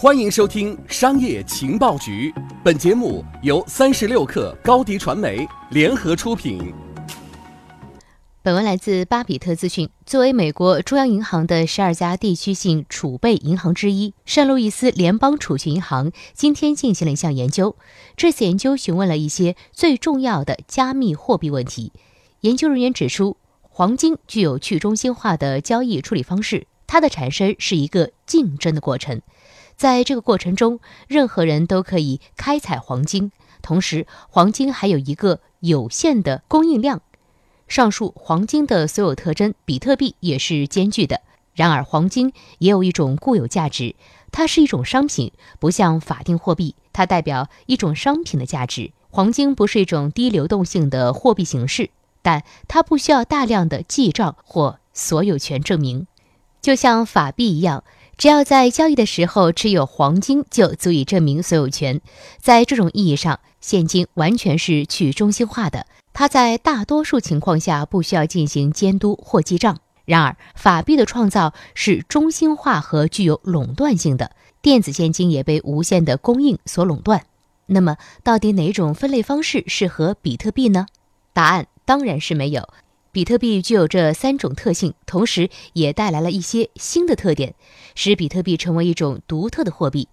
欢迎收听《商业情报局》，本节目由三十六克高低传媒联合出品。本文来自巴比特资讯。作为美国中央银行的十二家地区性储备银行之一，圣路易斯联邦储蓄银行今天进行了一项研究。这次研究询问了一些最重要的加密货币问题。研究人员指出，黄金具有去中心化的交易处理方式，它的产生是一个竞争的过程。在这个过程中，任何人都可以开采黄金。同时，黄金还有一个有限的供应量。上述黄金的所有特征，比特币也是兼具的。然而，黄金也有一种固有价值，它是一种商品，不像法定货币，它代表一种商品的价值。黄金不是一种低流动性的货币形式，但它不需要大量的记账或所有权证明，就像法币一样。只要在交易的时候持有黄金，就足以证明所有权。在这种意义上，现金完全是去中心化的，它在大多数情况下不需要进行监督或记账。然而，法币的创造是中心化和具有垄断性的，电子现金也被无限的供应所垄断。那么，到底哪种分类方式适合比特币呢？答案当然是没有。比特币具有这三种特性，同时也带来了一些新的特点，使比特币成为一种独特的货币。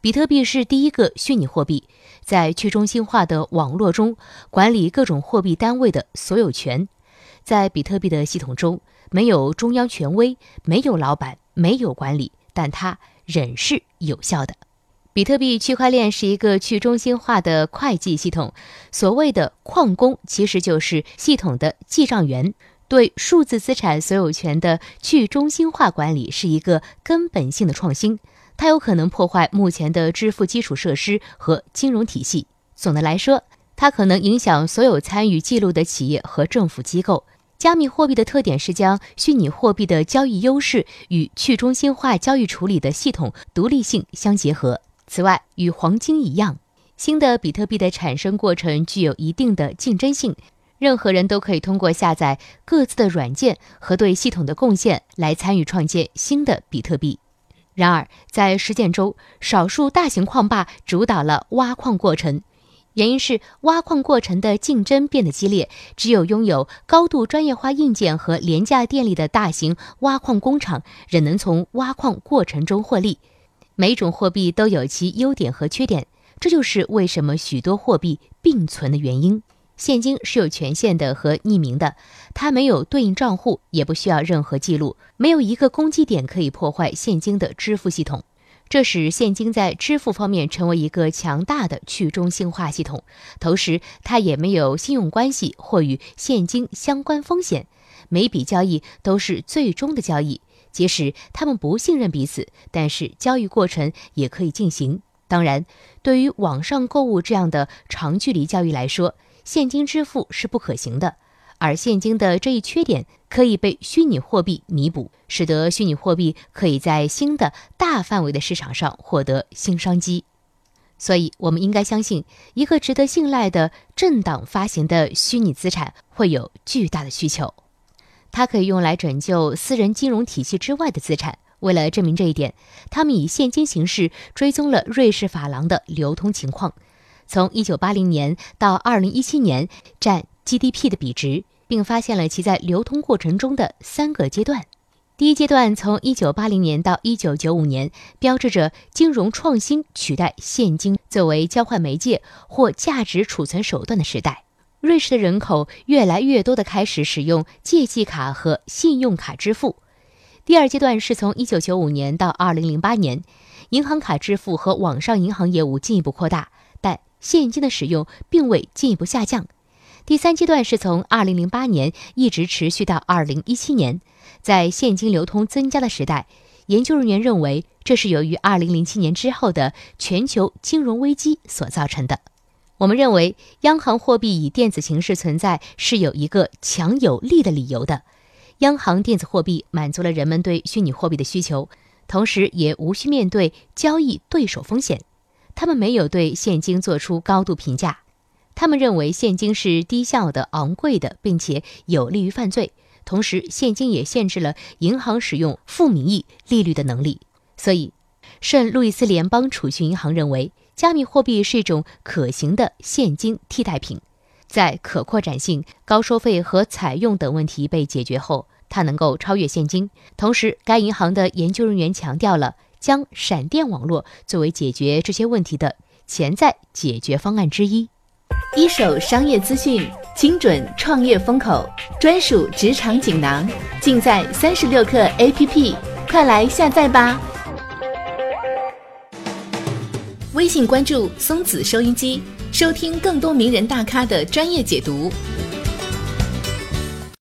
比特币是第一个虚拟货币，在去中心化的网络中管理各种货币单位的所有权。在比特币的系统中，没有中央权威，没有老板，没有管理，但它仍是有效的。比特币区块链是一个去中心化的会计系统。所谓的矿工其实就是系统的记账员。对数字资产所有权的去中心化管理是一个根本性的创新。它有可能破坏目前的支付基础设施和金融体系。总的来说，它可能影响所有参与记录的企业和政府机构。加密货币的特点是将虚拟货币的交易优势与去中心化交易处理的系统独立性相结合。此外，与黄金一样，新的比特币的产生过程具有一定的竞争性。任何人都可以通过下载各自的软件和对系统的贡献来参与创建新的比特币。然而，在实践中，少数大型矿霸主导了挖矿过程，原因是挖矿过程的竞争变得激烈。只有拥有高度专业化硬件和廉价电力的大型挖矿工厂，仍能从挖矿过程中获利。每种货币都有其优点和缺点，这就是为什么许多货币并存的原因。现金是有权限的和匿名的，它没有对应账户，也不需要任何记录，没有一个攻击点可以破坏现金的支付系统。这使现金在支付方面成为一个强大的去中心化系统，同时它也没有信用关系或与现金相关风险。每笔交易都是最终的交易。即使他们不信任彼此，但是交易过程也可以进行。当然，对于网上购物这样的长距离交易来说，现金支付是不可行的。而现金的这一缺点可以被虚拟货币弥补，使得虚拟货币可以在新的大范围的市场上获得新商机。所以，我们应该相信，一个值得信赖的政党发行的虚拟资产会有巨大的需求。它可以用来拯救私人金融体系之外的资产。为了证明这一点，他们以现金形式追踪了瑞士法郎的流通情况，从1980年到2017年占 GDP 的比值，并发现了其在流通过程中的三个阶段。第一阶段从1980年到1995年，标志着金融创新取代现金作为交换媒介或价值储存手段的时代。瑞士的人口越来越多地开始使用借记卡和信用卡支付。第二阶段是从1995年到2008年，银行卡支付和网上银行业务进一步扩大，但现金的使用并未进一步下降。第三阶段是从2008年一直持续到2017年，在现金流通增加的时代，研究人员认为这是由于2007年之后的全球金融危机所造成的。我们认为，央行货币以电子形式存在是有一个强有力的理由的。央行电子货币满足了人们对虚拟货币的需求，同时也无需面对交易对手风险。他们没有对现金做出高度评价，他们认为现金是低效的、昂贵的，并且有利于犯罪。同时，现金也限制了银行使用负名义利率的能力。所以，圣路易斯联邦储蓄银行认为，加密货币是一种可行的现金替代品。在可扩展性、高收费和采用等问题被解决后，它能够超越现金。同时，该银行的研究人员强调了将闪电网络作为解决这些问题的潜在解决方案之一。一手商业资讯，精准创业风口，专属职场锦囊，尽在三十六氪 APP，快来下载吧！微信关注松子收音机。收听更多名人大咖的专业解读。